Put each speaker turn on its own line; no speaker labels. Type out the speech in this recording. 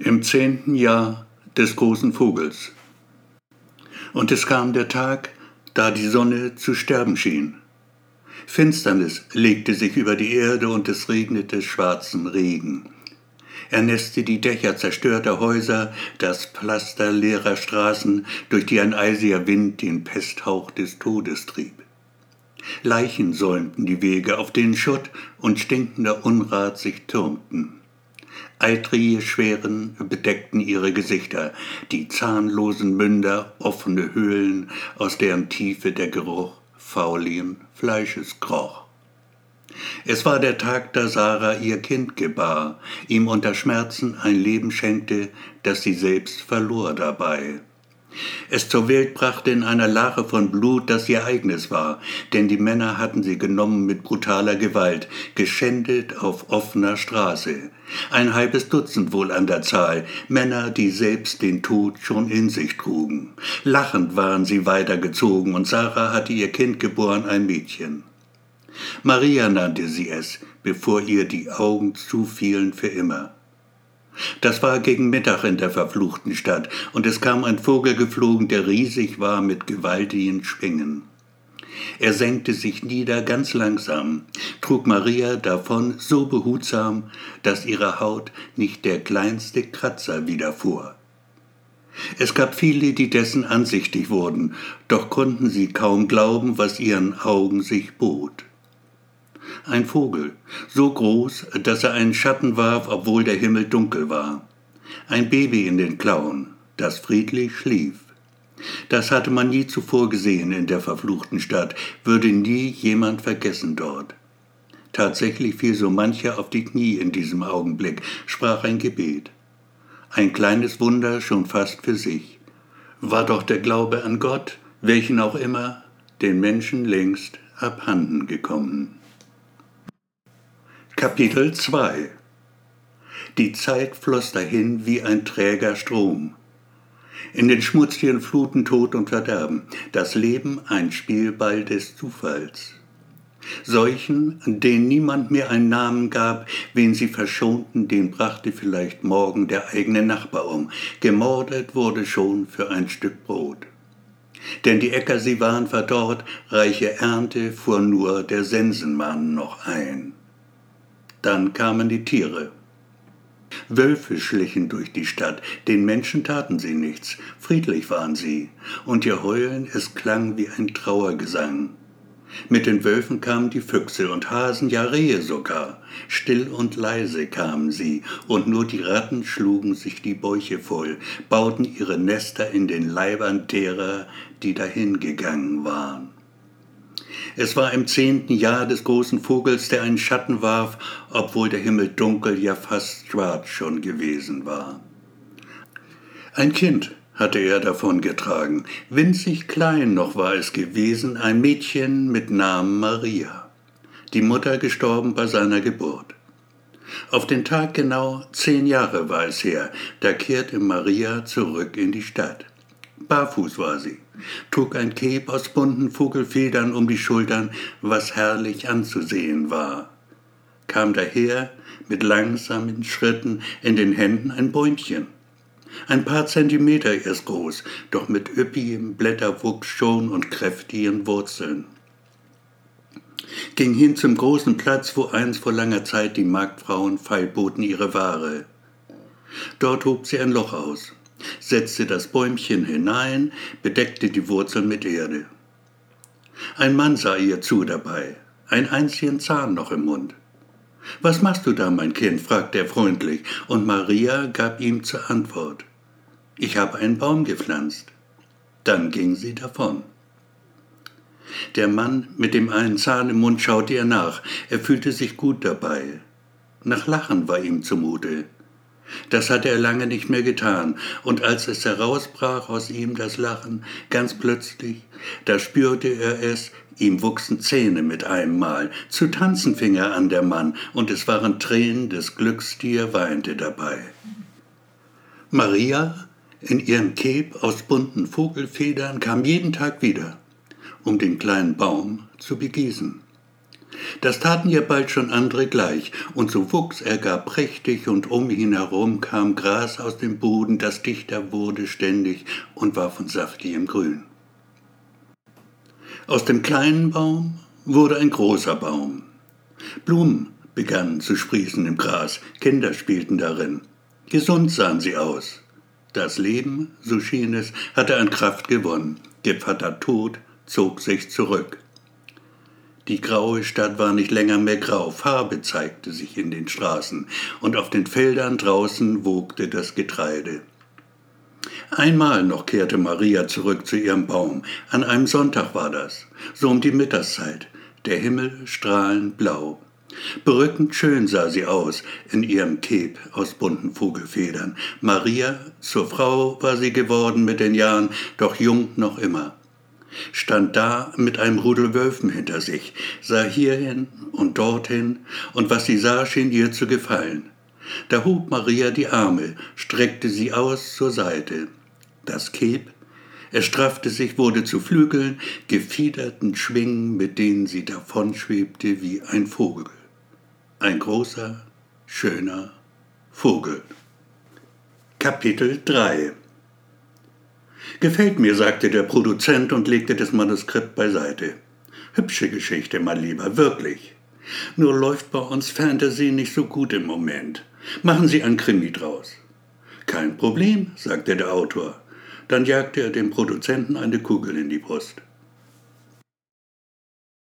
im zehnten Jahr des großen Vogels. Und es kam der Tag, da die Sonne zu sterben schien. Finsternis legte sich über die Erde und es regnete schwarzen Regen. Er nässte die Dächer zerstörter Häuser, das Pflaster leerer Straßen, durch die ein eisiger Wind den Pesthauch des Todes trieb. Leichen säumten die Wege, auf denen Schutt und stinkender Unrat sich türmten. Eitrige Schweren bedeckten ihre Gesichter, die zahnlosen Münder offene Höhlen, aus deren Tiefe der Geruch fauligen Fleisches kroch. Es war der Tag, da Sarah ihr Kind gebar, ihm unter Schmerzen ein Leben schenkte, das sie selbst verlor dabei es zur Welt brachte in einer Lache von Blut, das ihr eigenes war, denn die Männer hatten sie genommen mit brutaler Gewalt, geschändet auf offener Straße. Ein halbes Dutzend wohl an der Zahl, Männer, die selbst den Tod schon in sich trugen. Lachend waren sie weitergezogen, und Sarah hatte ihr Kind geboren, ein Mädchen. Maria nannte sie es, bevor ihr die Augen zufielen für immer. Das war gegen Mittag in der verfluchten Stadt, und es kam ein Vogel geflogen, der riesig war mit gewaltigen Schwingen. Er senkte sich nieder ganz langsam, trug Maria davon so behutsam, dass ihre Haut nicht der kleinste Kratzer widerfuhr. Es gab viele, die dessen ansichtig wurden, doch konnten sie kaum glauben, was ihren Augen sich bot ein Vogel, so groß, dass er einen Schatten warf, obwohl der Himmel dunkel war. Ein Baby in den Klauen, das friedlich schlief. Das hatte man nie zuvor gesehen in der verfluchten Stadt, würde nie jemand vergessen dort. Tatsächlich fiel so mancher auf die Knie in diesem Augenblick, sprach ein Gebet. Ein kleines Wunder schon fast für sich. War doch der Glaube an Gott, welchen auch immer, den Menschen längst abhanden gekommen. Kapitel 2 Die Zeit floss dahin wie ein träger Strom. In den schmutzigen Fluten Tod und Verderben, das Leben ein Spielball des Zufalls. Solchen, denen niemand mehr einen Namen gab, wen sie verschonten, den brachte vielleicht morgen der eigene Nachbar um. Gemordet wurde schon für ein Stück Brot. Denn die Äcker, sie waren verdorrt, reiche Ernte fuhr nur der Sensenmann noch ein. Dann kamen die Tiere. Wölfe schlichen durch die Stadt, den Menschen taten sie nichts, friedlich waren sie, und ihr Heulen, es klang wie ein Trauergesang. Mit den Wölfen kamen die Füchse und Hasen, ja Rehe sogar. Still und leise kamen sie, und nur die Ratten schlugen sich die Bäuche voll, bauten ihre Nester in den Leibern derer, die dahingegangen waren. Es war im zehnten Jahr des großen Vogels, der einen Schatten warf, obwohl der Himmel dunkel, ja fast schwarz schon gewesen war. Ein Kind hatte er davon getragen, winzig klein noch war es gewesen, ein Mädchen mit Namen Maria, die Mutter gestorben bei seiner Geburt. Auf den Tag genau zehn Jahre war es her, da kehrte Maria zurück in die Stadt. Barfuß war sie, trug ein Keb aus bunten Vogelfedern um die Schultern, was herrlich anzusehen war, kam daher mit langsamen Schritten in den Händen ein Bäumchen. Ein paar Zentimeter erst groß, doch mit üppigem Blätterwuchs schon und kräftigen Wurzeln. Ging hin zum großen Platz, wo einst vor langer Zeit die Marktfrauen feilboten ihre Ware. Dort hob sie ein Loch aus setzte das Bäumchen hinein, bedeckte die Wurzeln mit Erde. Ein Mann sah ihr zu dabei, ein einzigen Zahn noch im Mund. Was machst du da, mein Kind? fragte er freundlich, und Maria gab ihm zur Antwort. Ich habe einen Baum gepflanzt. Dann ging sie davon. Der Mann mit dem einen Zahn im Mund schaute ihr nach. Er fühlte sich gut dabei. Nach Lachen war ihm zumute. Das hatte er lange nicht mehr getan, und als es herausbrach aus ihm das Lachen, ganz plötzlich, da spürte er es, ihm wuchsen Zähne mit einem Mal, zu tanzen fing er an der Mann, und es waren Tränen des Glücks, die er weinte dabei. Maria, in ihrem Keb aus bunten Vogelfedern, kam jeden Tag wieder, um den kleinen Baum zu begießen. Das taten ja bald schon andere gleich, und so wuchs er gar prächtig, und um ihn herum kam Gras aus dem Boden, das dichter wurde ständig und war von saftigem Grün. Aus dem kleinen Baum wurde ein großer Baum. Blumen begannen zu sprießen im Gras, Kinder spielten darin. Gesund sahen sie aus. Das Leben, so schien es, hatte an Kraft gewonnen. Der Vater Tod zog sich zurück. Die graue Stadt war nicht länger mehr grau, Farbe zeigte sich in den Straßen, und auf den Feldern draußen wogte das Getreide. Einmal noch kehrte Maria zurück zu ihrem Baum. An einem Sonntag war das, so um die Mittagszeit, der Himmel strahlend blau. Berückend schön sah sie aus in ihrem Keb aus bunten Vogelfedern. Maria, zur Frau war sie geworden mit den Jahren, doch jung noch immer stand da mit einem Rudel Wölfen hinter sich, sah hierhin und dorthin, und was sie sah, schien ihr zu gefallen. Da hob Maria die Arme, streckte sie aus zur Seite. Das Keb, es straffte sich, wurde zu Flügeln, gefiederten Schwingen, mit denen sie davonschwebte wie ein Vogel. Ein großer, schöner Vogel. Kapitel 3 Gefällt mir, sagte der Produzent und legte das Manuskript beiseite. Hübsche Geschichte, mein Lieber, wirklich. Nur läuft bei uns Fantasy nicht so gut im Moment. Machen Sie ein Krimi draus. Kein Problem, sagte der Autor. Dann jagte er dem Produzenten eine Kugel in die Brust.